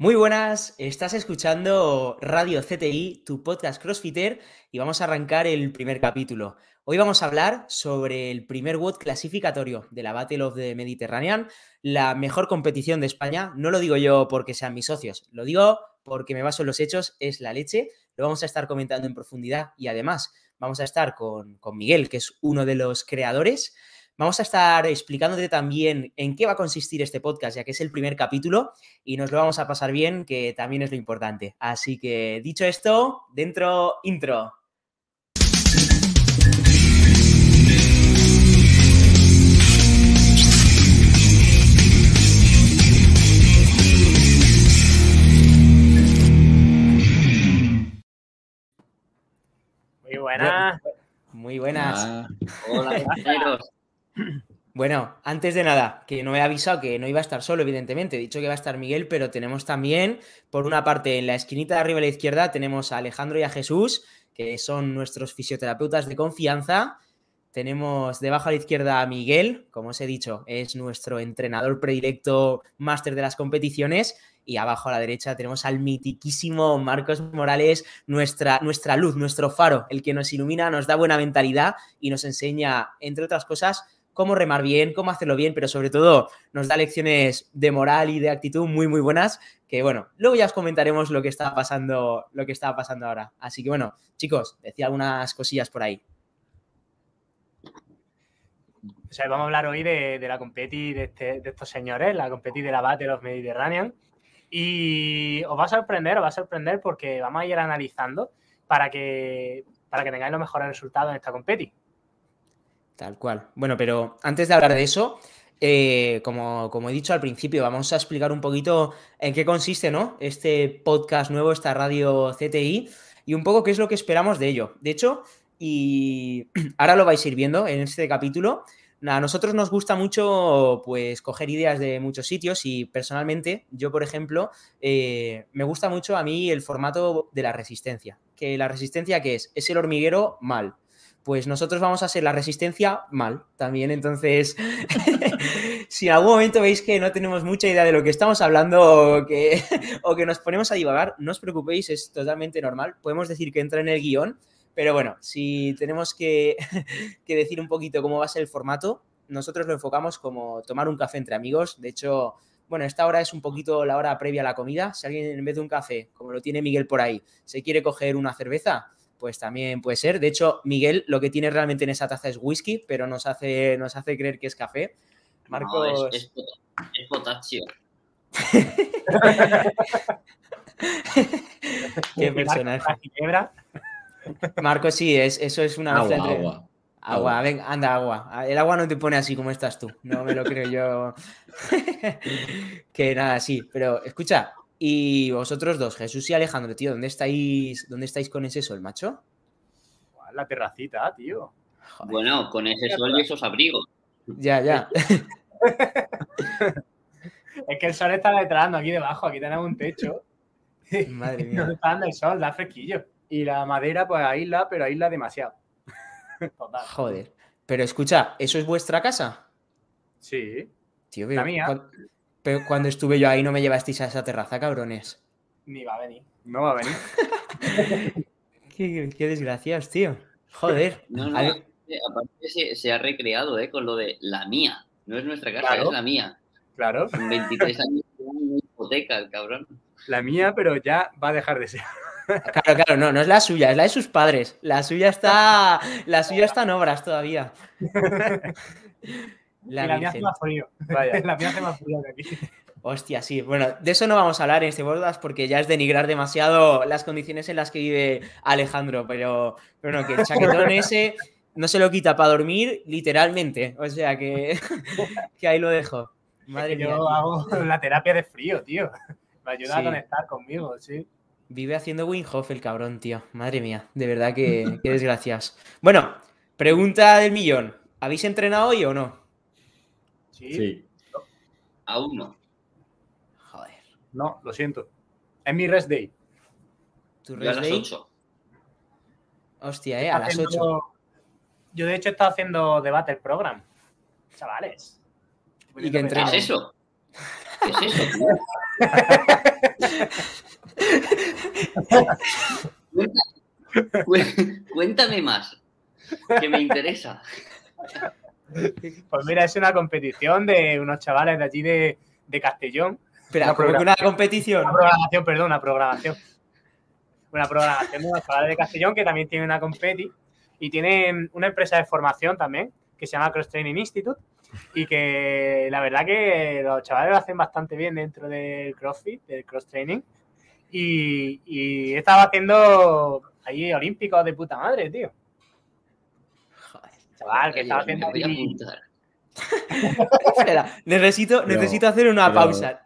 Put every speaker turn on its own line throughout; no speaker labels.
Muy buenas, estás escuchando Radio CTI, tu podcast CrossFitter, y vamos a arrancar el primer capítulo. Hoy vamos a hablar sobre el primer WOD clasificatorio de la Battle of the Mediterranean, la mejor competición de España. No lo digo yo porque sean mis socios, lo digo porque me baso en los hechos, es la leche. Lo vamos a estar comentando en profundidad y además vamos a estar con, con Miguel, que es uno de los creadores. Vamos a estar explicándote también en qué va a consistir este podcast, ya que es el primer capítulo y nos lo vamos a pasar bien, que también es lo importante. Así que dicho esto, dentro intro.
Muy buenas.
Muy buenas.
Ah, hola, compañeros.
Bueno, antes de nada, que no he avisado que no iba a estar solo, evidentemente. He dicho que va a estar Miguel, pero tenemos también, por una parte, en la esquinita de arriba a la izquierda, tenemos a Alejandro y a Jesús, que son nuestros fisioterapeutas de confianza. Tenemos debajo a la izquierda a Miguel, como os he dicho, es nuestro entrenador predilecto, máster de las competiciones. Y abajo a la derecha tenemos al mitiquísimo Marcos Morales, nuestra, nuestra luz, nuestro faro, el que nos ilumina, nos da buena mentalidad y nos enseña, entre otras cosas, cómo remar bien, cómo hacerlo bien, pero sobre todo nos da lecciones de moral y de actitud muy, muy buenas, que bueno, luego ya os comentaremos lo que está pasando, lo que está pasando ahora. Así que bueno, chicos, decía algunas cosillas por ahí.
Vamos a hablar hoy de, la competi de, este- de estos señores, la competi de la Battle of Mediterranean. Y os va a sorprender, os va a sorprender porque vamos a ir analizando para que, para que tengáis los mejores resultados en esta competi.
Tal cual. Bueno, pero antes de hablar de eso, eh, como, como he dicho al principio, vamos a explicar un poquito en qué consiste, ¿no? Este podcast nuevo, esta radio CTI, y un poco qué es lo que esperamos de ello. De hecho, y ahora lo vais a ir viendo en este capítulo. A nosotros nos gusta mucho, pues, coger ideas de muchos sitios y personalmente, yo, por ejemplo, eh, me gusta mucho a mí el formato de la resistencia. Que la resistencia, ¿qué es? Es el hormiguero mal pues nosotros vamos a ser la resistencia mal también. Entonces, si en algún momento veis que no tenemos mucha idea de lo que estamos hablando o que, o que nos ponemos a divagar, no os preocupéis, es totalmente normal. Podemos decir que entra en el guion, pero bueno, si tenemos que, que decir un poquito cómo va a ser el formato, nosotros lo enfocamos como tomar un café entre amigos. De hecho, bueno, esta hora es un poquito la hora previa a la comida. Si alguien en vez de un café, como lo tiene Miguel por ahí, se quiere coger una cerveza, pues también puede ser. De hecho, Miguel lo que tiene realmente en esa taza es whisky, pero nos hace, nos hace creer que es café. Marcos.
No, es, es pot- es potasio.
Qué personaje. Marcos, sí, es, eso es una
Agua, agua.
Agua, ven, anda, agua. El agua no te pone así como estás tú. No me lo creo yo. que nada, sí. Pero escucha, y vosotros dos, Jesús y Alejandro, tío, ¿dónde estáis, dónde estáis con ese sol, macho?
La terracita, tío.
Joder.
Bueno, con ese sol y esos abrigos.
Ya, ya.
Es que el sol está entrando aquí debajo, aquí tenemos un techo.
Madre mía.
está dando el sol, da fresquillo. Y la madera, pues aísla, pero aísla demasiado. Total.
Joder. Pero escucha, ¿eso es vuestra casa?
Sí,
Tío,
La
pero,
mía.
Pero cuando estuve yo ahí no me llevasteis a esa terraza, cabrones.
ni va a venir. No va a venir.
Qué, qué desgraciados, tío. Joder.
No, no,
A
aparte, se, se ha recreado ¿eh? con lo de la mía. No es nuestra casa,
Claro.
es la mía.
Claro,
Con 23 años una hipoteca, el cabrón.
la mía, pero ya va a dejar de ser.
Claro, claro, no, no es la suya, es la de sus padres. La suya está, la suya está en obras todavía. La
la mía hace más frío.
Vaya.
la mía hace más frío que aquí.
Hostia, sí. Bueno, de eso no vamos a hablar en este podcast porque ya es denigrar demasiado las condiciones en las que vive Alejandro. Pero, pero no, que el chaquetón ese no se lo quita para dormir, literalmente. O sea que, que ahí lo dejo. Madre
Es que
mía.
yo hago la terapia de frío, tío. Me ayuda
Sí.
a conectar conmigo, sí.
Vive haciendo Winhoff el cabrón, tío. Madre mía, de verdad que, que desgracias. Bueno, pregunta del millón. ¿Habéis entrenado hoy o no?
Sí.
Sí.
Aún no.
Joder.
No, lo siento. Es mi rest day.
¿Tu
Yo a
rest
las
day?
8.
Hostia, eh, a las 8.
Haciendo- Yo, de hecho, he estado haciendo debate el program. Chavales.
¿Y qué
es eso? ¿Qué es eso, tío? Cuéntame más, que me interesa.
Pues mira, es una competición de unos chavales de allí de, de Castellón.
Espera,
Una
competición.
Una programación, perdón, una programación. Una programación de unos chavales de Castellón que también tiene una competi y tienen una empresa de formación también que se llama Cross Training Institute y que la verdad que los chavales lo hacen bastante bien dentro del CrossFit, del cross training. Y, y estaba haciendo ahí olímpicos de puta madre, tío. Chaval, que estaba haciendo.
Espera, necesito,
Pero-
necesito hacer una
pero-
pausa.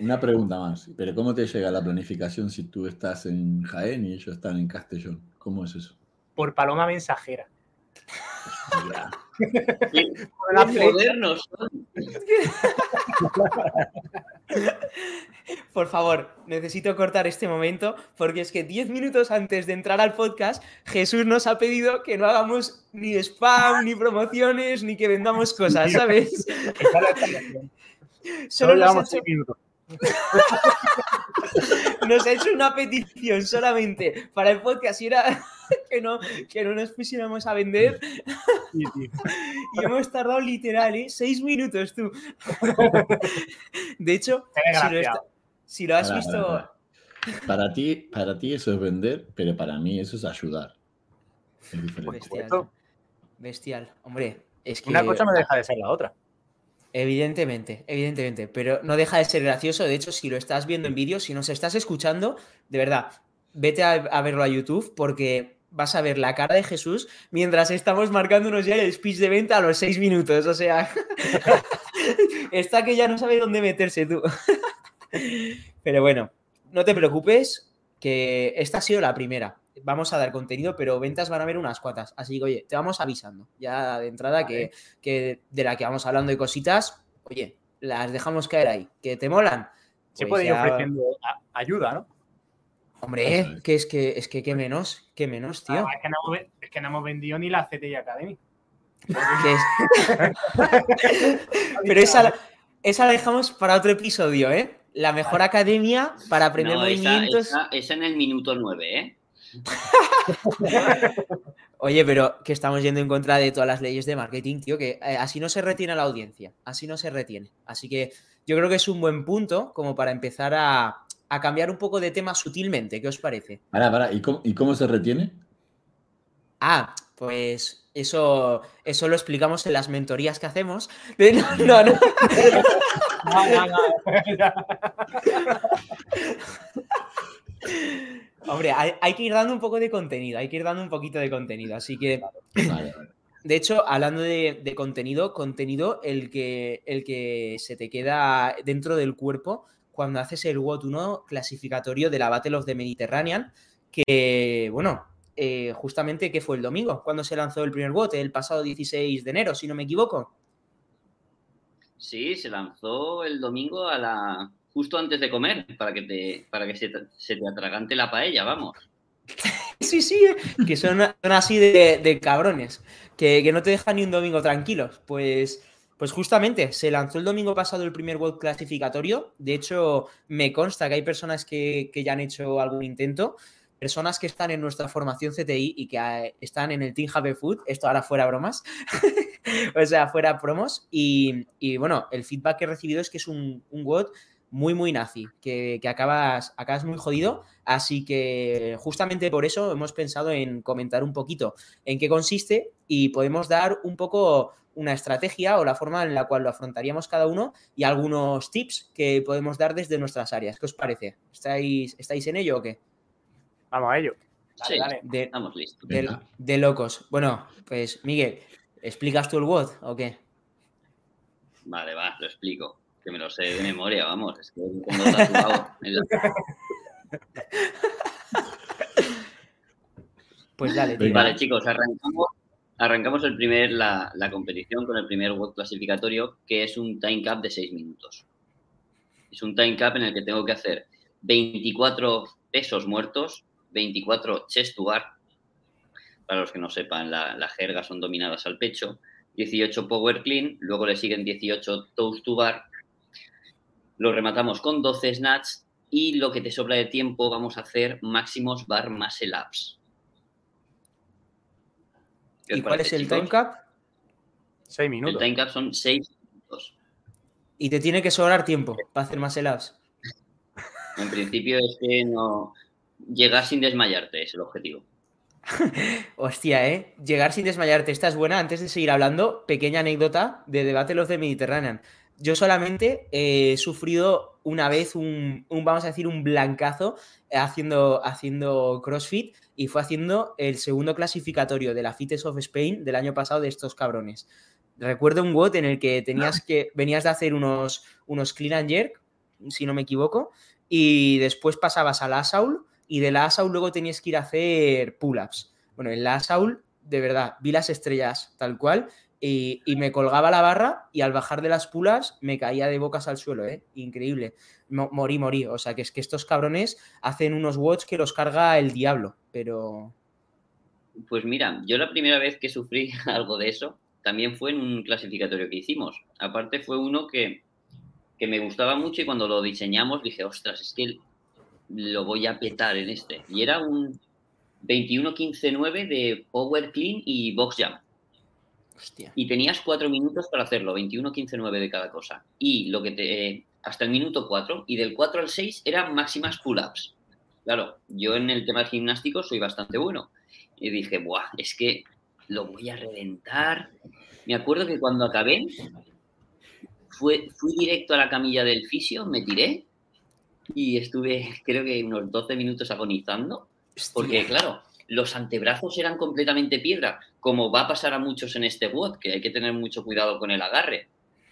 Una pregunta más. ¿Pero cómo te llega la planificación si tú estás en Jaén y ellos están en Castellón? ¿Cómo es eso?
por paloma mensajera. Por
modernos
favor, necesito cortar este momento porque es que 10 minutos antes de entrar al podcast, Jesús nos ha pedido que no hagamos ni spam, ni promociones, ni que vendamos cosas, ¿sabes? Solo
Solo
nos ha,
llevamos
hecho,
seis minutos.
nos ha hecho una petición solamente para el podcast y era que no, que no nos pusiéramos a vender
Sí, tío.
y hemos tardado literal, ¿eh? Seis minutos, tú. De hecho, si lo,
desgraciado.
está- si lo has visto...
Para ti, para ti eso es vender, pero para mí eso es ayudar. Es diferente.
Bestial. Bestial. Hombre, es que.
Una cosa no deja de ser la otra.
Evidentemente, evidentemente. Pero no deja de ser gracioso. De hecho, si lo estás viendo en vídeo, si nos estás escuchando, de verdad, vete a, verlo a YouTube porque vas a ver la cara de Jesús mientras estamos marcándonos ya el speech de venta a los seis minutos. O sea, está que ya no sabe dónde meterse tú. Pero bueno, no te preocupes, que esta ha sido la primera. Vamos a dar contenido, pero ventas van a haber unas cuantas. Así que, oye, te vamos avisando ya de entrada que, que de la que vamos hablando de cositas, oye, las dejamos caer ahí. ¿Que te molan?
Se
Pues
puede ir
ya-
ofreciendo ayuda, ¿no?
Hombre,
es.
que es que, es que qué menos, qué menos, tío.
Ah, es, que no hemos, ve- es que no hemos vendido ni la CTI Academy.
Pero esa, la- esa la dejamos para otro episodio, ¿eh? La mejor academia para aprender
No, esa,
movimientos.
esa- esa en el minuto 9, ¿eh?
Oye, pero que estamos yendo en contra de todas las leyes de marketing, tío, que eh, así no se retiene a la audiencia, así no se retiene. Así que yo creo que es un buen punto como para empezar a, a cambiar un poco de tema sutilmente. ¿Qué os parece?
Pará, pará, ¿y cómo, ¿y cómo se retiene?
Ah, pues eso, eso lo explicamos en las mentorías que hacemos. De- No, no, no.
No, no, no.
Hombre, hay, hay que ir dando un poco de contenido, hay que ir dando un poquito de contenido. Así que
Vale, vale.
De hecho, hablando de, de contenido, contenido el que, el que se te queda dentro del cuerpo cuando haces el WOT 1 clasificatorio de la Battle of the Mediterranean, que, bueno, eh, justamente que fue el domingo, cuando se lanzó el primer WOT, el pasado 16 de enero, si no me equivoco.
Sí, se lanzó el domingo a la justo antes de comer para que te para que se te, atragante la paella, vamos.
Sí, sí, eh, que son, son así de, de cabrones, que, que no te dejan ni un domingo tranquilos. Pues, pues justamente se lanzó el domingo pasado el primer World clasificatorio. De hecho, me consta que hay personas que, que ya han hecho algún intento, personas que están en nuestra formación CTI y que eh, están en el Team Happy Food. Esto ahora fuera bromas, o sea, fuera promos. Y, y, bueno, el feedback que he recibido es que es un, un WOD muy, muy nazi, que, que acabas, acabas muy jodido. Así que justamente por eso hemos pensado en comentar un poquito en qué consiste y podemos dar un poco una estrategia o la forma en la cual lo afrontaríamos cada uno y algunos tips que podemos dar desde nuestras áreas. ¿Qué os parece? ¿Estáis, estáis en ello o qué?
Vamos a ello. Dale,
Sí.
dale.
De,
Estamos listos.
de locos. Bueno, pues Miguel, ¿explicas tú el WOD o qué?
Vale, va, lo explico. Que me lo sé de memoria, vamos. Es que tengo tatuado en la-
Pues dale, tío.
Vale, chicos, arrancamos, arrancamos el primer, la, la competición con el primer WOD clasificatorio, que es un time cap de 6 minutos. Es un time cap en el que tengo que hacer 24 pesos muertos, 24 chest to bar, para los que no sepan, la, la jerga son dominadas al pecho, 18 power clean, luego le siguen 18 toes to bar, lo rematamos con 12 snatch y lo que te sobra de tiempo vamos a hacer máximos bar muscle ups. ¿Qué os
¿Y cuál es el
chicos?
time cap?
Seis
El
minutos.
time cap son 6 minutos.
Y te tiene que sobrar tiempo para hacer más ups.
En principio es que no llegar sin desmayarte es el objetivo.
Hostia, ¿eh? Llegar sin desmayarte. Esta es buena. Antes de seguir hablando, pequeña anécdota de Debate los de Mediterranean. Yo solamente he sufrido una vez un, un, vamos a decir, un blancazo eh, haciendo, haciendo CrossFit y fue haciendo el segundo clasificatorio de la Fitness of Spain del año pasado de estos cabrones. Recuerdo un WOT en el que tenías que, venías de hacer unos, unos clean and jerk, si no me equivoco, y después pasabas a la Asaul y de la Asaul luego tenías que ir a hacer pull-ups. Bueno, en la Asaul, de verdad, vi las estrellas tal cual y, me colgaba la barra y al bajar de las pulas me caía de bocas al suelo, ¿eh? Increíble. Mo morí, morí. O sea, que es que estos cabrones hacen unos watch que los carga el diablo, pero...
Pues mira, yo la primera vez que sufrí algo de eso también fue en un clasificatorio que hicimos. Aparte fue uno que, que me gustaba mucho y cuando lo diseñamos dije, ostras, es que lo voy a petar en este. Y era un 21-15-9 de Power Clean y Box Jump.
Hostia.
Y tenías cuatro minutos para hacerlo, 21-15-9 de cada cosa. Y lo que te. hasta el minuto 4, y del 4 al 6 eran máximas pull-ups. Claro, yo en el tema gimnástico soy bastante bueno. Y dije, ¡buah! Es que lo voy a reventar. Me acuerdo que cuando acabé, fue, fui directo a la camilla del fisio, me tiré y estuve, creo que unos 12 minutos agonizando. Porque, claro, los antebrazos eran completamente piedra, como va a pasar a muchos en este WOD, que hay que tener mucho cuidado con el agarre.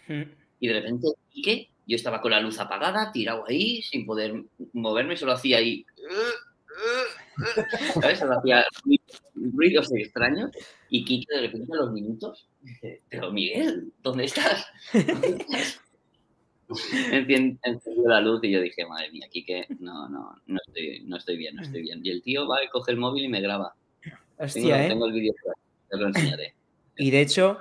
Mm. Y de repente, ¿qué? Yo estaba con la luz apagada, tirado ahí, sin poder moverme, solo hacía ahí. ¿Sabes? Solo hacía ruidos extraños. Y Kike de repente a los minutos dice: Pero Miguel, ¿dónde estás? ¿Dónde estás? encendió la luz y yo dije, madre mía, aquí que no, no, no estoy, no estoy bien, no estoy bien. Y el tío va y coge el móvil y me graba.
Hostia,
tengo,
¿eh?
tengo el vídeo, te lo enseñaré.
Y de hecho,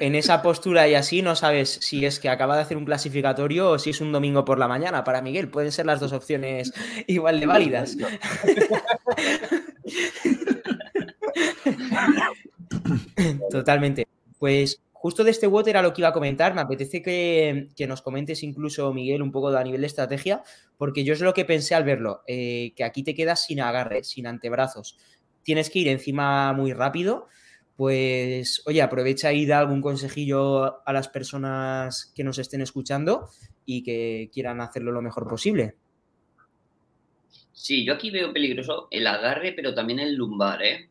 en esa postura y así no sabes si es que acaba de hacer un clasificatorio o si es un domingo por la mañana para Miguel. Pueden ser las dos opciones igual de válidas. Totalmente. Pues justo de este WOT era lo que iba a comentar. Me apetece que, que, nos comentes incluso, Miguel, un poco a nivel de estrategia, porque yo es lo que pensé al verlo, eh, que aquí te quedas sin agarre, sin antebrazos. Tienes que ir encima muy rápido. Pues, oye, aprovecha y da algún consejillo a las personas que nos estén escuchando y que quieran hacerlo lo mejor posible.
Sí, yo aquí veo peligroso el agarre, pero también el lumbar, ¿eh?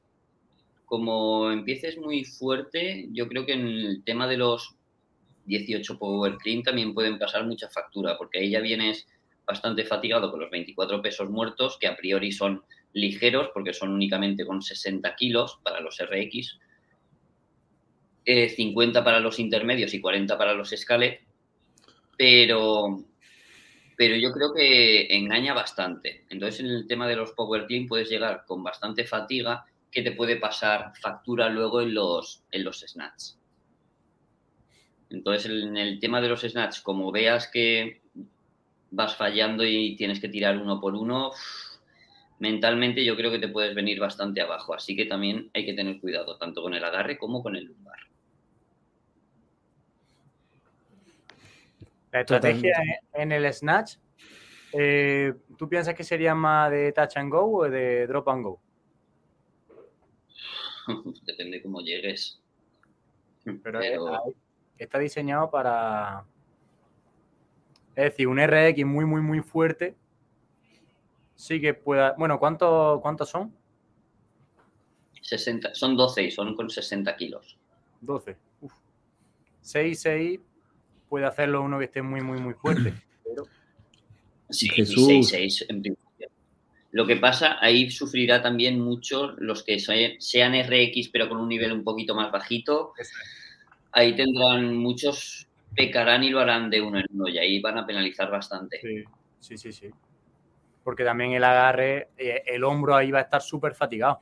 Como empieces muy fuerte, yo creo que en el tema de los 18 Power Clean también pueden pasar mucha factura, porque ahí ya vienes bastante fatigado con los 24 pesos muertos, que a priori son ligeros, porque son únicamente con 60 kilos para los RX, eh, 50 para los intermedios y 40 para los Scalet, pero, pero yo creo que engaña bastante. Entonces, en el tema de los Power Clean puedes llegar con bastante fatiga que te puede pasar factura luego en los, en los snatch. Entonces, en el tema de los snatch, como veas que vas fallando y tienes que tirar uno por uno, mentalmente yo creo que te puedes venir bastante abajo. Así que también hay que tener cuidado, tanto con el agarre como con el lumbar.
La estrategia en el snatch, eh, ¿tú piensas que sería más de touch and go o de drop and go?
Depende cómo llegues.
Pero, Pero... está diseñado para. Es decir, un RX muy, muy, muy fuerte. Sí que pueda. Bueno, ¿cuántos cuánto son?
60, son 12 y son con 60 kilos.
12. Uf. 6, 6 puede hacerlo uno que esté muy, muy, muy fuerte. Pero...
Sí, Jesús. 6, 6 en principio. Lo que pasa, ahí sufrirá también mucho los que sean RX pero con un nivel un poquito más bajito. Ahí tendrán muchos, pecarán y lo harán de uno en uno y ahí van a penalizar bastante.
Sí, sí, sí. sí. Porque también el agarre, eh, el hombro ahí va a estar súper fatigado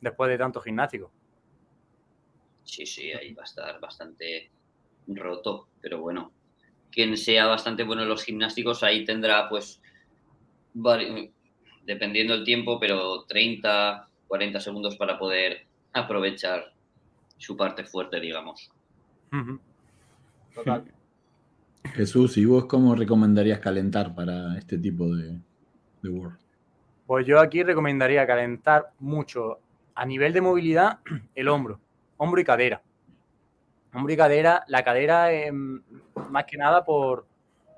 después de tanto gimnástico.
Sí, sí, ahí va a estar bastante roto, pero bueno, quien sea bastante bueno en los gimnásticos, ahí tendrá pues, dependiendo el tiempo, pero 30, 40 segundos para poder aprovechar su parte fuerte, digamos.
Total. Jesús, ¿y vos cómo recomendarías calentar para este tipo de, de World?
Pues yo aquí recomendaría calentar mucho a nivel de movilidad el hombro, hombro y cadera. Hombro y cadera, la cadera más que nada por,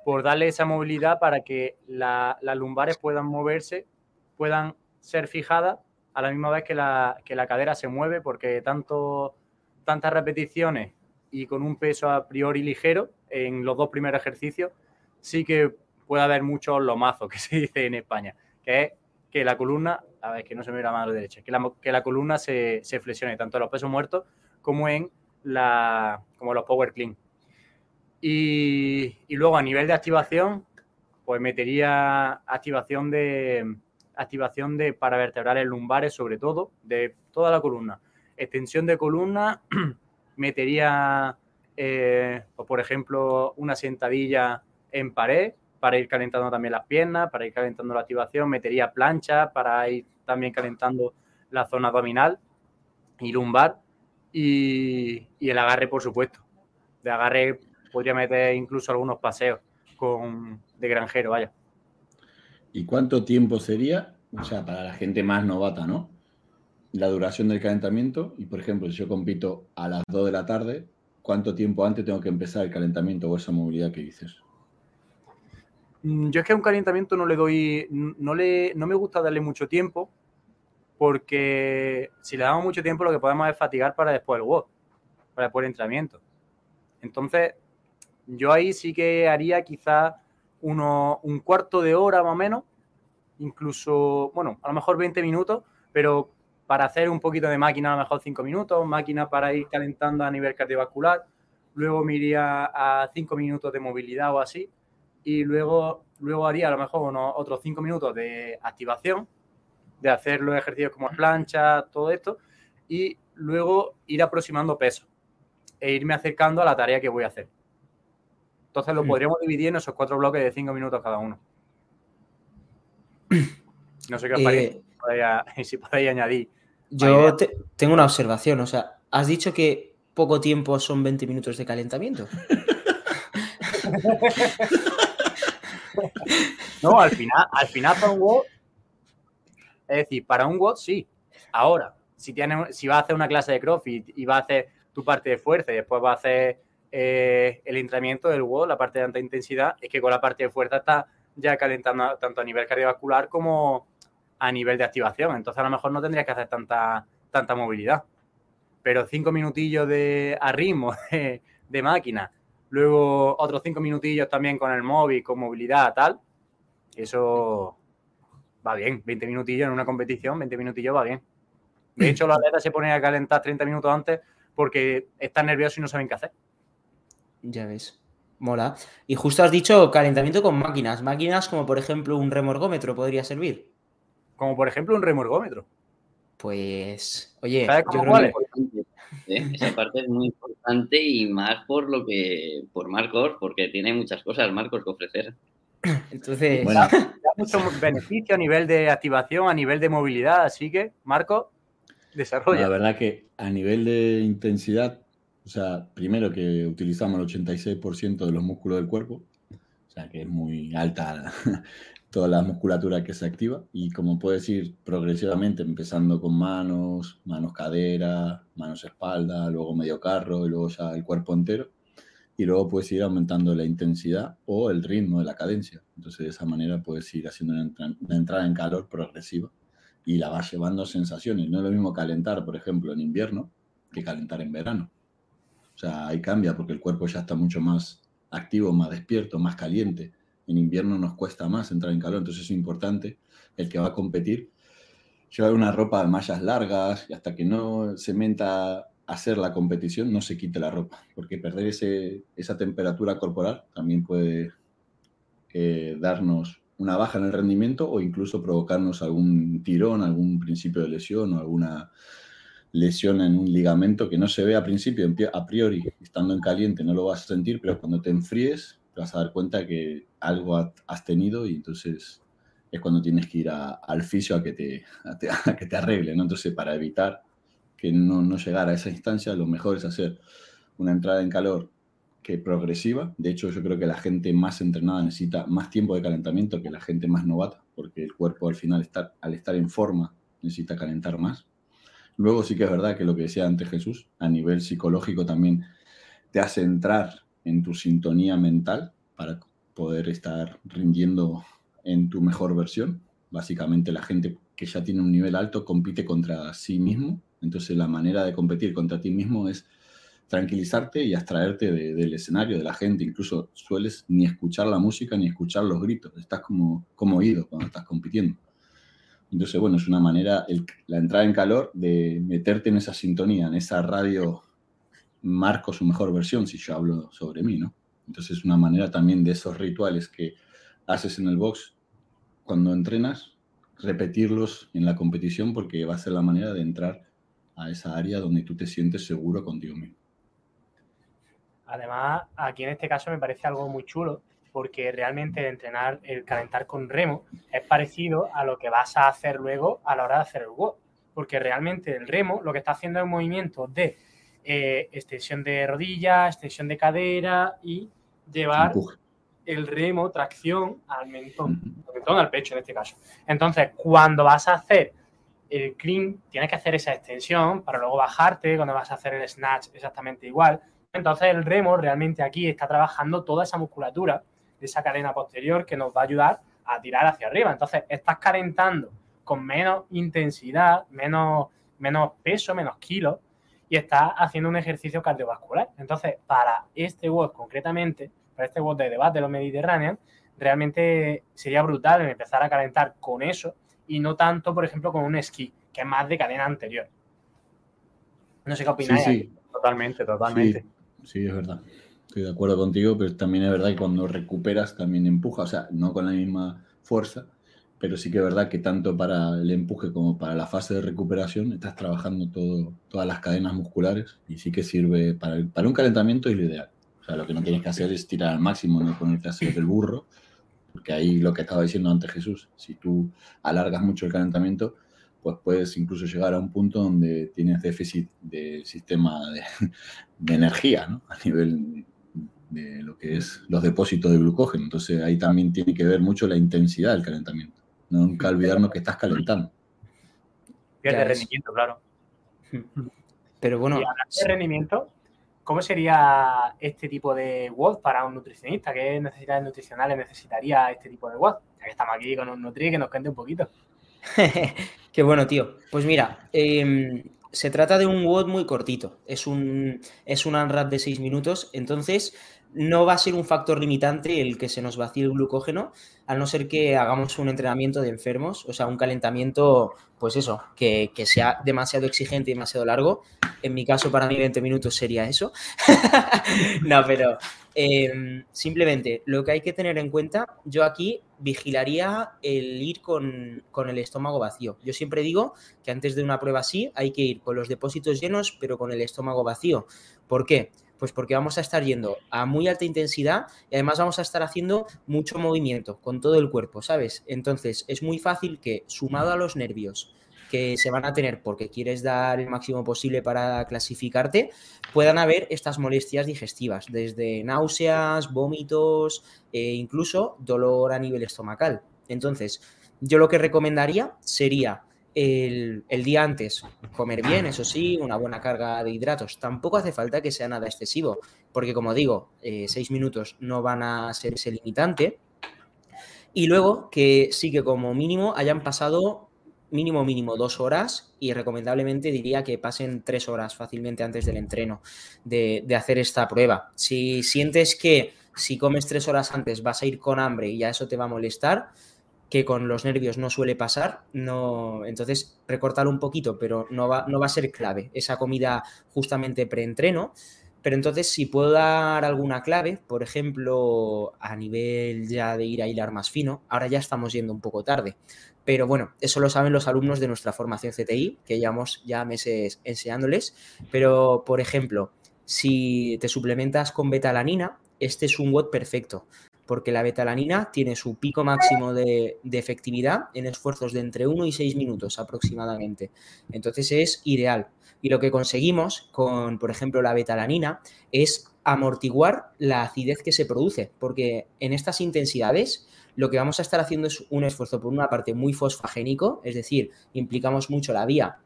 por, darle esa movilidad para que las lumbares puedan moverse, puedan ser fijadas a la misma vez que la, que la cadera se mueve, porque tanto, tantas repeticiones y con un peso a priori ligero en los dos primeros ejercicios, sí que puede haber muchos lomazos, que se dice en España, que es que la columna, a ver, que no se me mira la mano derecha, que la, que la columna se, se, flexione tanto en los pesos muertos como en la, como los power clean. Y, y, luego a nivel de activación, pues metería activación de activación de paravertebrales lumbares, sobre todo, de toda la columna. Extensión de columna, metería, eh, por ejemplo, una sentadilla en pared para ir calentando también las piernas, para ir calentando la activación, metería plancha para ir también calentando la zona abdominal y lumbar y, el agarre, por supuesto. De agarre podría meter incluso algunos paseos con, de granjero, vaya.
¿Y cuánto tiempo sería? O sea, para la gente más novata, ¿no? La duración del calentamiento. Y por ejemplo, si yo compito a las 2 de la tarde, ¿cuánto tiempo antes tengo que empezar el calentamiento o esa movilidad que dices?
Mm, yo es que a un calentamiento no le doy, no, le, no me gusta darle mucho tiempo, porque si le damos mucho tiempo lo que podemos es fatigar para después el WOD, para después el entrenamiento. Entonces, yo ahí sí que haría quizás un cuarto de hora más o menos, incluso, bueno, a lo mejor 20 minutos, pero para hacer un poquito de máquina a lo mejor 5 minutos, máquina para ir calentando a nivel cardiovascular, luego me iría a 5 minutos de movilidad o así, y luego, luego haría a lo mejor unos otros cinco minutos de activación, de hacer los ejercicios como plancha, todo esto, y luego ir aproximando peso e irme acercando a la tarea que voy a hacer. Entonces lo podríamos dividir en esos cuatro bloques de cinco minutos cada uno. No sé qué os parece, eh, si podéis añadir.
Yo tengo una observación, o sea, has dicho que poco tiempo son 20 minutos de calentamiento.
no, al final, al final para un WOD, es decir, para un WOD sí. Ahora, si, tiene, si va a hacer una clase de CrossFit y va a hacer tu parte de fuerza y después va a hacer eh, el entrenamiento del WOD, la parte de alta intensidad, es que con la parte de fuerza está ya calentando tanto a nivel cardiovascular como a nivel de activación. Entonces a lo mejor no tendrías que hacer tanta, tanta movilidad. Pero cinco minutillos de a ritmo de máquina Luego otros cinco minutillos también con el móvil, con movilidad, tal. Eso va bien. 20 minutillos en una competición, 20 minutillos va bien. De hecho, los atletas se ponen a calentar 30 minutos antes porque están nerviosos y no saben qué hacer.
Ya ves. Mola. Y justo has dicho calentamiento con máquinas. Máquinas como por ejemplo un remorgómetro podría servir.
Como por ejemplo un remorgómetro.
Pues, oye,
yo creo que... ¿eh? Esa parte es muy importante y más por lo que, por Marcos, porque tiene muchas cosas Marcos que ofrecer.
Entonces, bueno. da, mucho beneficio a nivel de activación, a nivel de movilidad, así que, Marco, desarrolla.
La verdad que a nivel de intensidad, o sea, primero que utilizamos el 86% de los músculos del cuerpo, o sea, que es muy alta toda la musculatura que se activa y como puedes ir progresivamente, empezando con manos, manos cadera, manos espalda, luego medio carro y luego ya el cuerpo entero. Y luego puedes ir aumentando la intensidad o el ritmo de la cadencia. Entonces de esa manera puedes ir haciendo una, entrada en calor progresiva y la vas llevando a sensaciones. No es lo mismo calentar, por ejemplo, en invierno que calentar en verano. O sea, ahí cambia porque el cuerpo ya está mucho más activo, más despierto, más caliente. En invierno nos cuesta más entrar en calor, entonces es importante el que va a competir. Llevar una ropa de mallas largas y hasta que no se menta hacer la competición no se quite la ropa, porque perder esa temperatura corporal también puede eh, darnos una baja en el rendimiento o incluso provocarnos algún tirón, algún principio de lesión o alguna lesión en un ligamento que no se ve a principio, a priori, estando en caliente no lo vas a sentir, pero cuando te enfríes te vas a dar cuenta que algo has tenido y entonces es cuando tienes que ir al fisio a que te, a que te arregle. Entonces, para evitar que no, no llegar a esa instancia, lo mejor es hacer una entrada en calor que progresiva. De hecho, yo creo que la gente más entrenada necesita más tiempo de calentamiento que la gente más novata, porque el cuerpo al final, al estar en forma, necesita calentar más. Luego sí que es verdad que lo que decía antes Jesús, a nivel psicológico también te hace entrar en tu sintonía mental para poder estar rindiendo en tu mejor versión. Básicamente la gente que ya tiene un nivel alto compite contra sí mismo, entonces la manera de competir contra ti mismo es tranquilizarte y abstraerte del escenario, de la gente, incluso sueles ni escuchar la música ni escuchar los gritos, estás como, como oído cuando estás compitiendo. Entonces, bueno, es una manera, la entrada en calor, de meterte en esa sintonía, en esa radio marco su mejor versión, si yo hablo sobre mí, ¿no? Entonces es una manera también de esos rituales que haces en el box cuando entrenas, repetirlos en la competición porque va a ser la manera de entrar a esa área donde tú te sientes seguro contigo mismo.
Además, aquí en este caso me parece algo muy chulo porque realmente el entrenar, el calentar con remo es parecido a lo que vas a hacer luego a la hora de hacer el WOD. Porque realmente el remo lo que está haciendo es un movimiento de eh, extensión de rodilla, extensión de cadera y llevar el remo, tracción al mentón, al mentón, al pecho en este caso. Entonces, cuando vas a hacer el clean, tienes que hacer esa extensión para luego bajarte, cuando vas a hacer el snatch exactamente igual. Entonces, el remo realmente aquí está trabajando toda esa musculatura de esa cadena posterior que nos va a ayudar a tirar hacia arriba. Entonces, estás calentando con menos intensidad, menos, menos peso, menos kilos, y está haciendo un ejercicio cardiovascular. Entonces, para este WOD concretamente, para este WOD de debate de los Mediterráneos, realmente sería brutal empezar a calentar con eso y no tanto, por ejemplo, con un esquí, que es más de cadena anterior. No sé qué opináis.
Sí, sí.
Totalmente, totalmente.
Sí, es verdad. Estoy de acuerdo contigo, pero también es verdad que cuando recuperas también empuja, o sea, no con la misma fuerza, pero sí que es verdad que tanto para el empuje como para la fase de recuperación estás trabajando todo, todas las cadenas musculares y sí que sirve para, para un calentamiento es lo ideal. O sea, lo que no tienes que hacer es tirar al máximo, no ponerte a hacer el burro, porque ahí lo que estaba diciendo antes Jesús, si tú alargas mucho el calentamiento, pues puedes incluso llegar a un punto donde tienes déficit del sistema de, de energía, ¿no? A nivel de lo que es los depósitos de glucógeno. Entonces ahí también tiene que ver mucho la intensidad del calentamiento. Nunca olvidarnos que estás calentando.
Pierde rendimiento, claro.
Pero bueno.
de rendimiento, ¿cómo sería este tipo de WOD para un nutricionista? ¿Qué necesidades nutricionales necesitaría este tipo de WOD? Ya que estamos aquí con un Nutri que nos cuente un poquito.
Qué bueno, tío. Pues mira, em, se trata de un WOD muy cortito. Es un, es un unwrap de 6 minutos. Entonces, no va a ser un factor limitante el que se nos vacíe el glucógeno, a no ser que hagamos un entrenamiento de enfermos, o sea, un calentamiento, pues eso, que, sea demasiado exigente y demasiado largo. En mi caso, para mí 20 minutos sería eso. no, pero em, simplemente lo que hay que tener en cuenta, yo aquí vigilaría el ir con, con el estómago vacío. Yo siempre digo que antes de una prueba así hay que ir con los depósitos llenos, pero con el estómago vacío. ¿Por qué? Pues porque vamos a estar yendo a muy alta intensidad y además vamos a estar haciendo mucho movimiento con todo el cuerpo, ¿sabes? Entonces es muy fácil que sumado a los nervios que se van a tener porque quieres dar el máximo posible para clasificarte, puedan haber estas molestias digestivas, desde náuseas, vómitos e incluso dolor a nivel estomacal. Entonces, yo lo que recomendaría sería el, día antes comer bien, eso sí, una buena carga de hidratos. Tampoco hace falta que sea nada excesivo, porque como digo, eh, seis minutos no van a ser ese limitante. Y luego que sí que como mínimo hayan pasado mínimo mínimo dos horas y recomendablemente diría que pasen tres horas fácilmente antes del entreno de, de hacer esta prueba. Si sientes que si comes tres horas antes vas a ir con hambre y ya eso te va a molestar, que con los nervios no suele pasar, no, entonces recortarlo un poquito, pero no va, no va a ser clave esa comida justamente preentreno. Pero entonces si puedo dar alguna clave, por ejemplo, a nivel ya de ir a hilar más fino, ahora ya estamos yendo un poco tarde, pero bueno, eso lo saben los alumnos de nuestra formación CTI, que llevamos ya meses enseñándoles, pero por ejemplo, si te suplementas con betalanina, este es un WOD perfecto, porque la betalanina tiene su pico máximo de, efectividad en esfuerzos de entre 1 y 6 minutos aproximadamente. Entonces es ideal. Y lo que conseguimos con, por ejemplo, la betalanina es amortiguar la acidez que se produce, porque en estas intensidades lo que vamos a estar haciendo es un esfuerzo por una parte muy fosfagénico, es decir, implicamos mucho la vía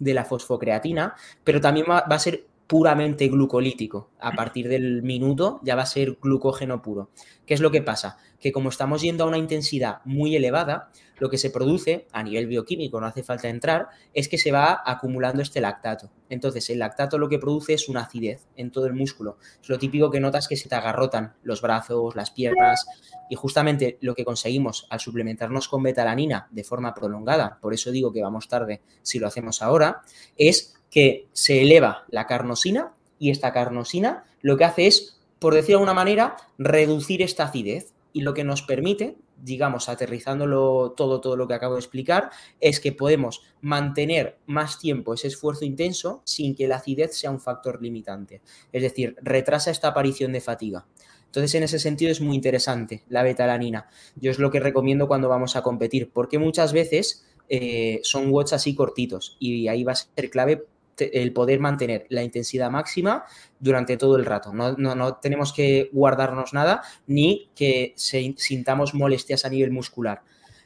de la fosfocreatina, pero también va a ser puramente glucolítico. A partir del minuto ya va a ser glucógeno puro. ¿Qué es lo que pasa? Que como estamos yendo a una intensidad muy elevada, lo que se produce a nivel bioquímico, no hace falta entrar, es que se va acumulando este lactato. Entonces, el lactato lo que produce es una acidez en todo el músculo. Es lo típico que notas que se te agarrotan los brazos, las piernas, y justamente lo que conseguimos al suplementarnos con betalanina de forma prolongada, por eso digo que vamos tarde si lo hacemos ahora, es que se eleva la carnosina y esta carnosina lo que hace es, por decir de alguna manera, reducir esta acidez y lo que nos permite, digamos, aterrizándolo todo, todo lo que acabo de explicar, es que podemos mantener más tiempo ese esfuerzo intenso sin que la acidez sea un factor limitante. Es decir, retrasa esta aparición de fatiga. Entonces, en ese sentido es muy interesante la betalanina. Yo es lo que recomiendo cuando vamos a competir, porque muchas veces eh, son watts así cortitos y ahí va a ser clave el poder mantener la intensidad máxima durante todo el rato. No, no, no tenemos que guardarnos nada ni que sintamos molestias a nivel muscular.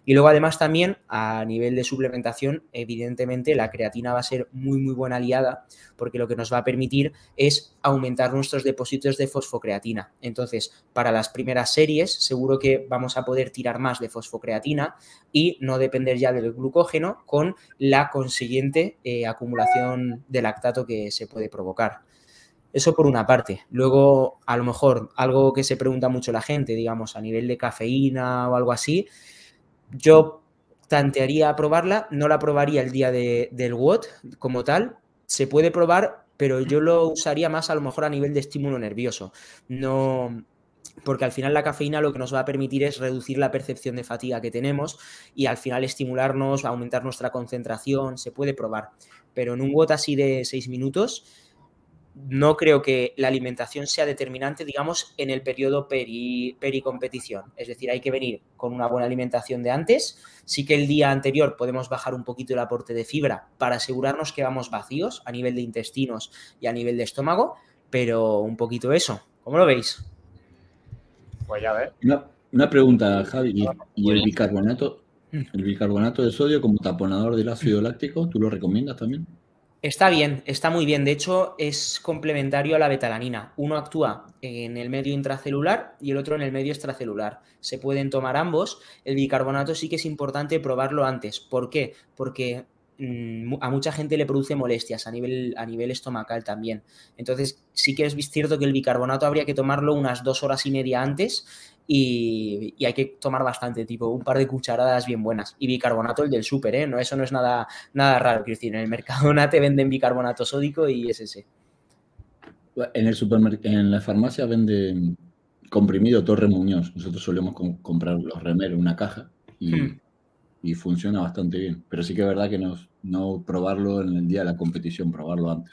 Y luego además también a nivel de suplementación, evidentemente la creatina va a ser muy muy buena aliada porque lo que nos va a permitir es aumentar nuestros depósitos de fosfocreatina. Entonces, para las primeras series seguro que vamos a poder tirar más de fosfocreatina y no depender ya del glucógeno con la consiguiente eh, acumulación de lactato que se puede provocar. Eso por una parte. Luego, a lo mejor, algo que se pregunta mucho la gente, digamos, a nivel de cafeína o algo así, yo tantearía probarla, no la probaría el día de, del WOT como tal. Se puede probar, pero yo lo usaría más a lo mejor a nivel de estímulo nervioso. No, porque al final la cafeína lo que nos va a permitir es reducir la percepción de fatiga que tenemos y al final estimularnos, aumentar nuestra concentración, se puede probar. Pero en un WOT así de 6 minutos, no creo que la alimentación sea determinante, digamos, en el periodo peri, pericompetición. Es decir, hay que venir con una buena alimentación de antes. Sí que el día anterior podemos bajar un poquito el aporte de fibra para asegurarnos que vamos vacíos a nivel de intestinos y a nivel de estómago, pero un poquito eso. ¿Cómo lo veis?
Pues ya ves.
Una, una pregunta, Javi. ¿Y, y el bicarbonato? ¿El bicarbonato de sodio como taponador del ácido láctico, tú lo recomiendas también?
Está bien, está muy bien. De hecho, es complementario a la betalanina. Uno actúa en el medio intracelular y el otro en el medio extracelular. Se pueden tomar ambos. El bicarbonato sí que es importante probarlo antes. ¿Por qué? Porque mmm, a mucha gente le produce molestias a nivel, a nivel estomacal también. Entonces, sí que es cierto que el bicarbonato habría que tomarlo unas dos horas y media antes y, y, hay que tomar bastante, tipo un par de cucharadas bien buenas. Y bicarbonato el del súper, ¿eh? No, eso no es nada, nada raro, quiero decir, en el Mercadona te venden bicarbonato sódico y es ese.
En el supermercado, en la farmacia venden comprimido Torre Muñoz. Nosotros solemos com comprar los remeros, una caja, y, hmm. y, funciona bastante bien. Pero sí que es verdad que no, no probarlo en el día de la competición, probarlo antes.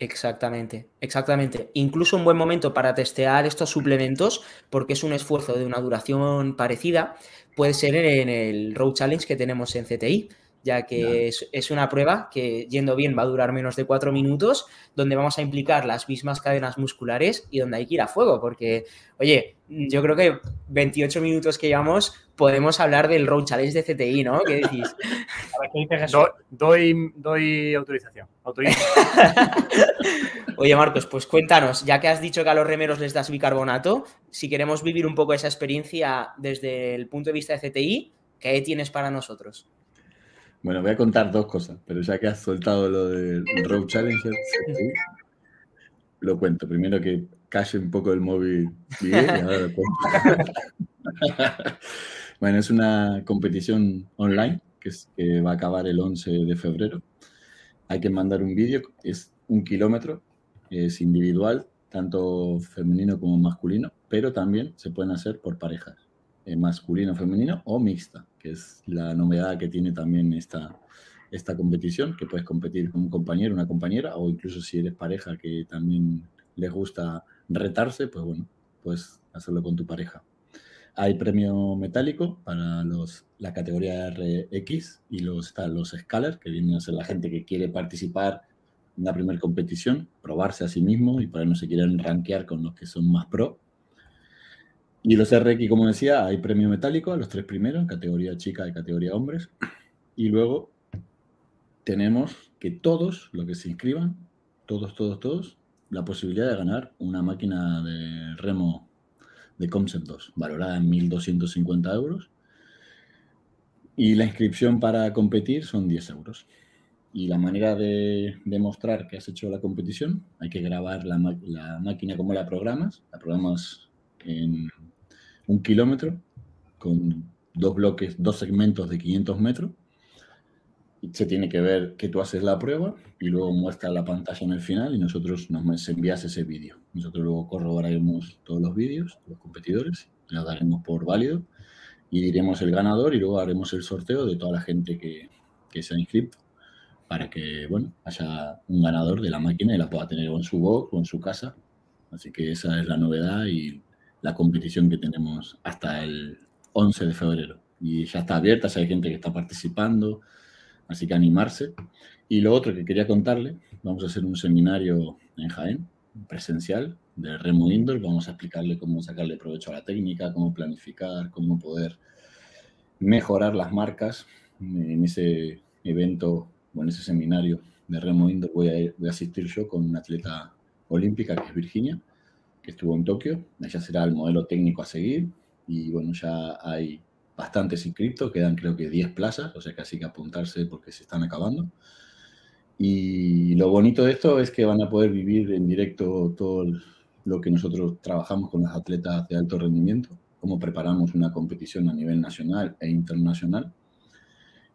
Exactamente, exactamente. Incluso un buen momento para testear estos suplementos, porque es un esfuerzo de una duración parecida, puede ser en el Road Challenge que tenemos en CTI, ya que es, es, una prueba que yendo bien va a durar menos de cuatro minutos, donde vamos a implicar las mismas cadenas musculares y donde hay que ir a fuego, porque, oye, yo creo que 28 minutos que llevamos podemos hablar del Road Challenge de CTI, ¿no? ¿Qué decís?
A ver, ¿qué dices Jesús? Do, doy, doy autorización. autorización.
Oye, Marcos, pues cuéntanos, ya que has dicho que a los remeros les das bicarbonato, si queremos vivir un poco esa experiencia desde el punto de vista de CTI, ¿qué tienes para nosotros?
Bueno, voy a contar dos cosas, pero ya que has soltado lo del Road Challenger, lo cuento. Primero que calle un poco el móvil Miguel y ahora lo cuento. bueno, es una competición online que, es, que, va a acabar el 11 de febrero. Hay que mandar un vídeo, es un kilómetro, es individual, tanto femenino como masculino, pero también se pueden hacer por parejas, eh, masculino, femenino o mixta, que es la novedad que tiene también esta, esta competición, que puedes competir con un compañero, una compañera, o incluso si eres pareja que también les gusta retarse, pues bueno, puedes hacerlo con tu pareja. Hay premio metálico para los, la categoría RX y los, están los Scalar, que vienen a ser la gente que quiere participar en la primera competición, probarse a sí mismo y para no se quieren rankear con los que son más pro. Y los RX, como decía, hay premio metálico a los tres primeros, categoría chica y categoría hombres. Y luego tenemos que todos los que se inscriban, todos, todos, todos, la posibilidad de ganar una máquina de remo de Concept 2, valorada en 1.250 euros. Y la inscripción para competir son 10 euros. Y la manera de demostrar que has hecho la competición, hay que grabar la, la máquina como la programas. La programas en un kilómetro con dos bloques, dos segmentos de 500 metros se tiene que ver que tú haces la prueba y luego muestra la pantalla en el final y nosotros nos envías ese vídeo. Nosotros luego corroboraremos todos los vídeos, los competidores, los daremos por válido y diremos el ganador y luego haremos el sorteo de toda la gente que, que se ha inscrito para que, bueno, haya un ganador de la máquina y la pueda tener en su box o en su casa. Así que esa es la novedad y la competición que tenemos hasta el 11 de febrero. Y ya está abierta, si hay gente que está participando, Así que animarse. Y lo otro que quería contarle, vamos a hacer un seminario en Jaén, presencial, de Remo Indoor. Vamos a explicarle cómo sacarle provecho a la técnica, cómo planificar, cómo poder mejorar las marcas. En ese evento o en ese seminario de Remo Indoor voy a, voy a asistir yo con una atleta olímpica que es Virginia, que estuvo en Tokio. Ella será el modelo técnico a seguir. Y bueno, ya hay bastantes inscritos, quedan creo que 10 plazas, o sea que así que apuntarse porque se están acabando. Y lo bonito de esto es que van a poder vivir en directo todo lo que nosotros trabajamos con los atletas de alto rendimiento, cómo preparamos una competición a nivel nacional e internacional.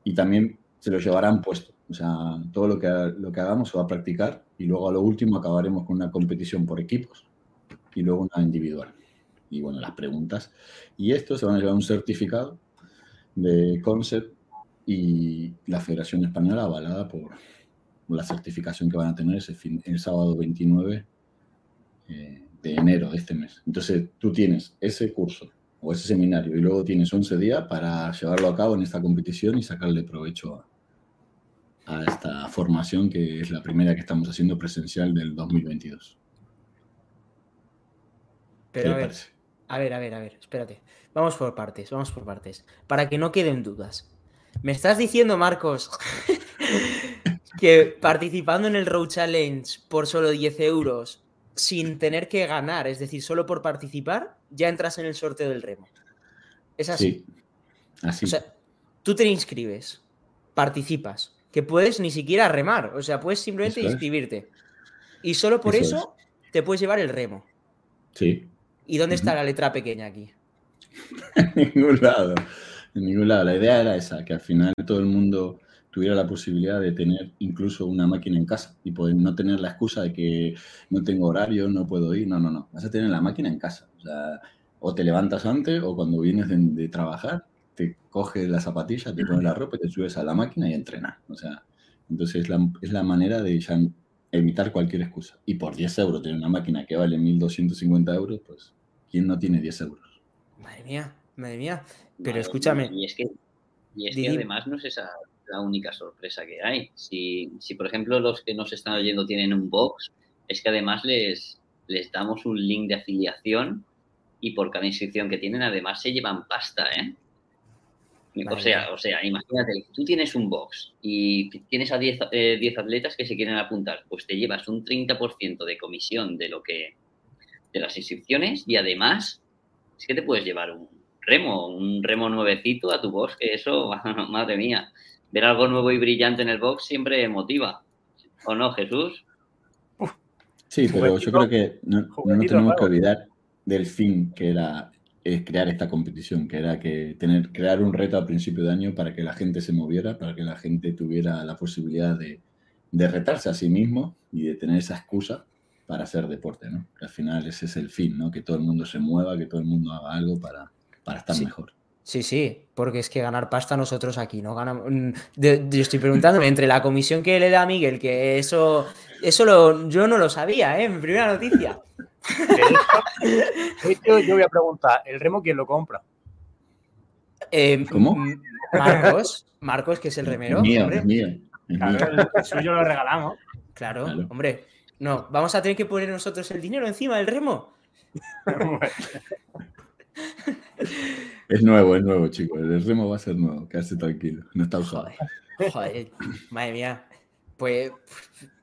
Y también se lo llevarán puesto. O sea, todo lo que, lo que hagamos se va a practicar y luego a lo último acabaremos con una competición por equipos y luego una individual y bueno, las preguntas. Y esto se van a llevar un certificado de Concept y la Federación Española avalada por la certificación que van a tener ese fin, el sábado 29 eh, de enero de este mes. Entonces tú tienes ese curso o ese seminario y luego tienes 11 días para llevarlo a cabo en esta competición y sacarle provecho a, a esta formación que es la primera que estamos haciendo presencial del 2022.
Pero a ver, a ver, a ver, a ver, espérate. Vamos por partes, vamos por partes. Para que no queden dudas. Me estás diciendo, Marcos, que participando en el Road Challenge por solo 10 euros, sin tener que ganar, es decir, solo por participar, ya entras en el sorteo del remo. ¿Es así?
Sí, así.
O sea, tú te inscribes, participas, que puedes ni siquiera remar, o sea, puedes simplemente
Eso es.
inscribirte. Y solo por
Eso
eso te puedes llevar el remo.
Sí,
¿Y dónde está la letra pequeña aquí?
en ningún lado. En ningún lado. La idea era esa, que al final todo el mundo tuviera la posibilidad de tener incluso una máquina en casa y poder no tener la excusa de que no tengo horario, no puedo ir. No, no, no. Vas a tener la máquina en casa. O sea, o te levantas antes o cuando vienes de, de trabajar, te coges la zapatilla, te pones la ropa y te subes a la máquina y entrenas. O sea, entonces es la, es la manera de ya evitar cualquier excusa. Y por 10 euros tener una máquina que vale 1.250 euros, pues, ¿quién no tiene 10 euros?
Madre mía, madre mía. Pero
Madre
escúchame.
mía, Y es que, y es que además no es esa la única sorpresa que hay. Si, si, por ejemplo, los que nos están oyendo tienen un box, es que además les, les damos un link de afiliación y por cada inscripción que tienen, además se llevan pasta, ¿eh? O sea, o sea, imagínate, tú tienes un box y tienes a 10 eh, 10 atletas que se quieren apuntar, pues te llevas un 30% de comisión de lo que de las inscripciones y además es que te puedes llevar un remo, un remo nuevecito a tu box, que eso, madre mía, ver algo nuevo y brillante en el box siempre motiva. ¿O no, Jesús?
Sí, pero yo creo que no, no nos tenemos que olvidar del fin que era es crear esta competición, que era que tener, crear un reto a principio de año para que la gente se moviera, para que la gente tuviera la posibilidad de, de retarse a sí mismo y de tener esa excusa para hacer deporte, ¿no? Al final ese es el fin, ¿no? Que todo el mundo se mueva, que todo el mundo haga algo para, para estar
Sí.
mejor.
Sí, sí, porque es que ganar pasta nosotros aquí no ganamos. Mm, yo estoy preguntándome entre la comisión que le da a Miguel, que eso, eso lo, yo no lo sabía, ¿eh? Mi primera noticia.
De hecho, yo voy a preguntar, ¿el remo quién lo compra?
Eh,
¿Cómo?
mm, Marcos, Marcos, que es el remero.
Es mío,
hombre.
es mío. es mío.
Claro, el suyo lo regalamos.
Claro,
Claro.
hombre. No, vamos a tener que poner nosotros el dinero encima del remo.
Es nuevo, es nuevo, chicos. El remo va a ser nuevo, quédate tranquilo. No está usado.
Joder, joder, madre mía. Pues,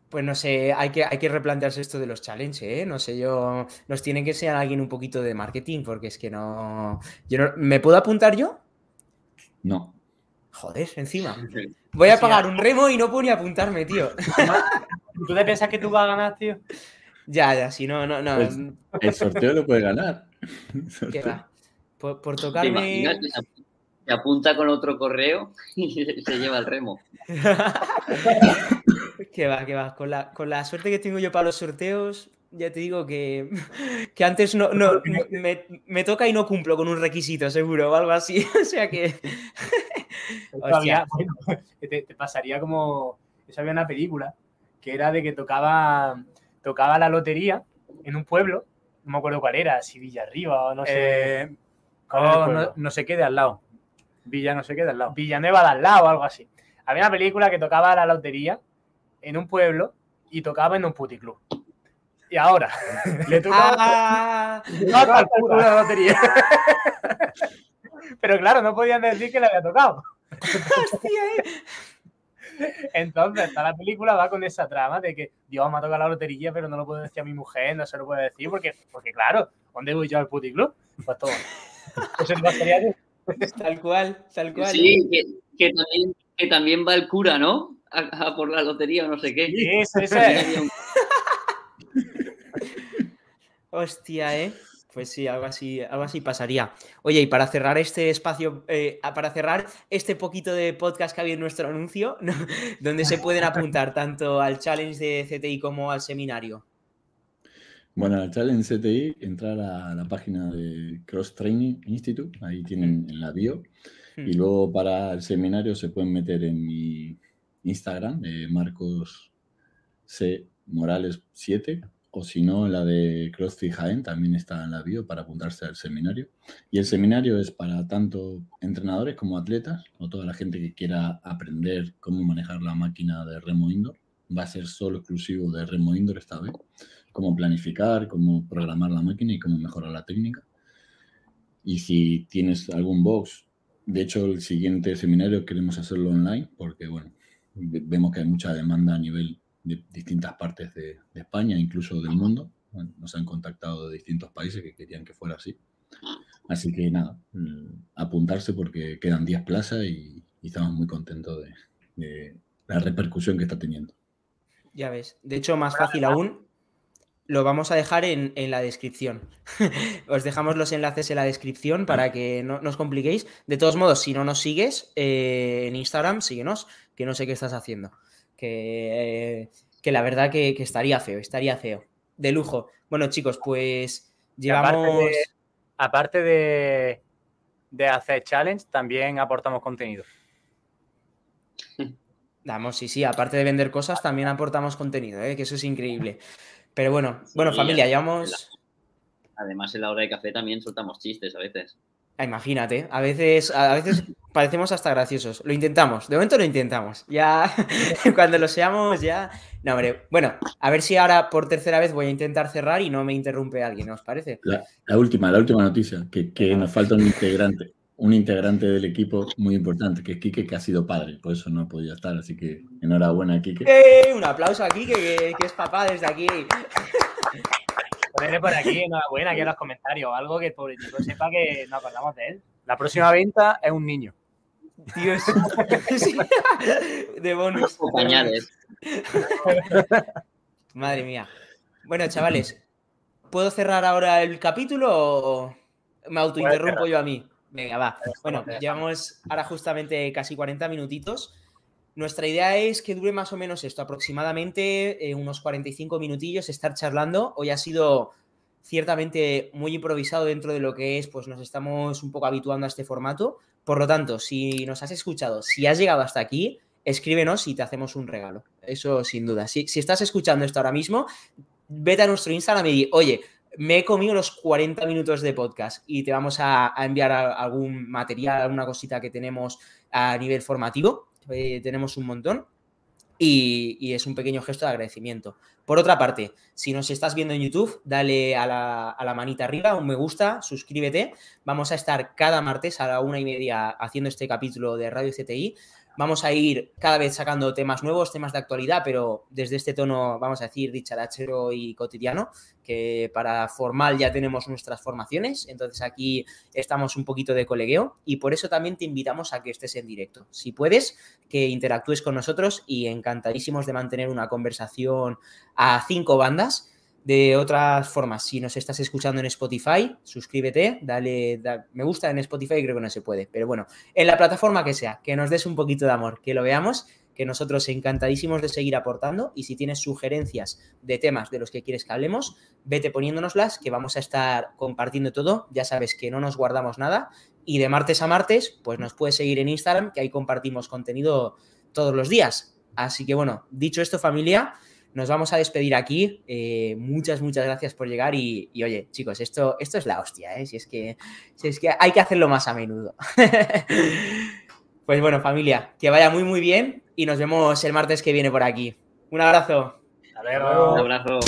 pues no sé, hay que, hay que replantearse esto de los challenges, ¿eh? No sé, yo. Nos tiene que enseñar alguien un poquito de marketing, porque es que no. Yo no- ¿Me puedo apuntar yo?
No.
Joder, encima. Voy a pagar un remo y no puedo ni apuntarme, tío.
¿Tú te piensas que tú vas a ganar, tío?
Ya, ya, si no, no, no.
Pues- El sorteo lo puede ganar.
¿Qué va? Por, por
¿Te
tocarme.
que se ap- se apunta con otro correo y se- se lleva el remo?
que va, que va. Con la, con la suerte que tengo yo para los sorteos, ya te digo que, que antes no, no me, me toca y no cumplo con un requisito, seguro, o algo así. O sea que.
Todavía, bueno, te, te pasaría como. Eso había una película que era de que tocaba, tocaba la lotería en un pueblo, no me acuerdo cuál era, si Villarriba o no sé.
Eh,
¿Cuál era el
oh, no, no se quede al lado. Villa no se quede al lado.
Villanueva de al lado o algo así. Había una película que tocaba la lotería en un pueblo y tocaba en un puticlub. Y ahora le tocaba
¡Ah!
al culo la lotería. Pero claro, no podían decir que le había tocado.
Hostia, eh.
Entonces, está la película va con esa trama de que Dios me ha tocado la lotería, pero no lo puedo decir a mi mujer, no se lo puedo decir, porque, porque claro, ¿dónde voy yo al puticlub? Pues todo. Eso te pasaría a ti.
Tal cual, tal cual.
Sí, que, que también, que también va el cura, ¿no? A, a por la lotería o no sé qué.
Sí, eso, eso
También
es.
había un-
Hostia, ¿eh? Pues sí, algo así, algo así pasaría. Oye, y para cerrar este espacio, eh, para cerrar este poquito de podcast que había en nuestro anuncio, ¿no? donde se pueden apuntar tanto al challenge de CTI como al seminario.
Bueno, al Challenge CTI, entrar a la página de Cross Training Institute, ahí tienen en la bio. Y luego para el seminario se pueden meter en mi Instagram, de Marcos C. Morales 7, o si no, la de CrossFit Jaén también está en la bio para apuntarse al seminario. Y el seminario es para tanto entrenadores como atletas, o toda la gente que quiera aprender cómo manejar la máquina de remo indoor. Va a ser solo exclusivo de remo indoor esta vez. Cómo planificar, cómo programar la máquina y cómo mejorar la técnica. Y si tienes algún box de hecho, el siguiente seminario queremos hacerlo online porque, bueno, ve- vemos que hay mucha demanda a nivel de distintas partes de, de España, incluso del mundo. Nos han contactado de distintos países que querían que fuera así. Así que nada, mm, apuntarse porque quedan 10 plazas y, estamos muy contentos de, la repercusión que está teniendo.
Ya ves. De hecho, más fácil aún, lo vamos a dejar en, en la descripción. Os dejamos los enlaces en la descripción para que no, no os compliquéis. De todos modos, si no nos sigues eh, en Instagram, síguenos, que no sé qué estás haciendo. Que, eh, que la verdad que, que estaría feo, estaría feo. De lujo. Bueno, chicos, pues
Y aparte
llevamos...
de- Aparte de, de hacer challenge, también aportamos contenido.
Damos, sí, sí, aparte de vender cosas, también aportamos contenido, ¿eh? que eso es increíble. Pero bueno, bueno, familia, llevamos...
Además, en la hora de café también soltamos chistes a veces.
Ah, Imagínate, a veces, a veces parecemos hasta graciosos. Lo intentamos, de momento lo intentamos. Ya cuando lo seamos, ya. No, hombre. Bueno, a ver si ahora por tercera vez voy a intentar cerrar y no me interrumpe alguien, ¿no os parece?
La, la última, la última noticia, que, que nos falta un integrante, un integrante del equipo muy importante, que es Quique, que ha sido padre, por eso no ha podido estar, así que enhorabuena, Quique.
¡Eh! Un aplauso aquí, que, que- que es papá desde aquí.
Ponerle por aquí, enhorabuena, aquí en los comentarios, algo que el pobre chico sepa que nos acordamos de él.
La próxima venta es un niño.
Dios. De bonus.
Pañales.
Madre mía. Bueno, chavales, ¿puedo cerrar ahora el capítulo o me autointerrumpo yo a mí? Venga, va. Bueno, llevamos ahora justamente casi 40 minutitos. Nuestra idea es que dure más o menos esto, aproximadamente eh, unos 45 minutillos, estar charlando. Hoy ha sido ciertamente muy improvisado dentro de lo que es, pues nos estamos un poco habituando a este formato. Por lo tanto, si nos has escuchado, si has llegado hasta aquí, escríbenos y te hacemos un regalo. Eso sin duda. Si, estás escuchando esto ahora mismo, vete a nuestro Instagram y di, oye, me he comido los 40 minutos de podcast y te vamos a, enviar algún material, alguna cosita que tenemos a nivel formativo. Eh, tenemos un montón. Y, es un pequeño gesto de agradecimiento. Por otra parte, si nos estás viendo en YouTube, dale a la, a la, manita arriba, un me gusta, suscríbete. Vamos a estar cada martes a la una y media haciendo este capítulo de Radio CTI. Vamos a ir cada vez sacando temas nuevos, temas de actualidad, pero desde este tono, vamos a decir, dicharachero y cotidiano, que para formal ya tenemos nuestras formaciones, entonces aquí estamos un poquito de colegueo y por eso también te invitamos a que estés en directo. Si puedes, que interactúes con nosotros y encantadísimos de mantener una conversación a cinco bandas de otras formas, si nos estás escuchando en Spotify, suscríbete, dale, me gusta en Spotify, creo que no se puede, pero bueno, en la plataforma que sea, que nos des un poquito de amor, que lo veamos, que nosotros encantadísimos de seguir aportando y si tienes sugerencias de temas de los que quieres que hablemos, vete poniéndonoslas, que vamos a estar compartiendo todo, ya sabes que no nos guardamos nada y de martes a martes, pues nos puedes seguir en Instagram, que ahí compartimos contenido todos los días. Así que bueno, dicho esto familia, nos vamos a despedir aquí. Eh, muchas, muchas gracias por llegar y, oye, chicos, esto, esto es la hostia, ¿eh? Si es, que, si es que hay que hacerlo más a menudo. pues bueno, familia, que vaya muy, muy bien y nos vemos el martes que viene por aquí. Un abrazo.
Hasta luego.
Un abrazo.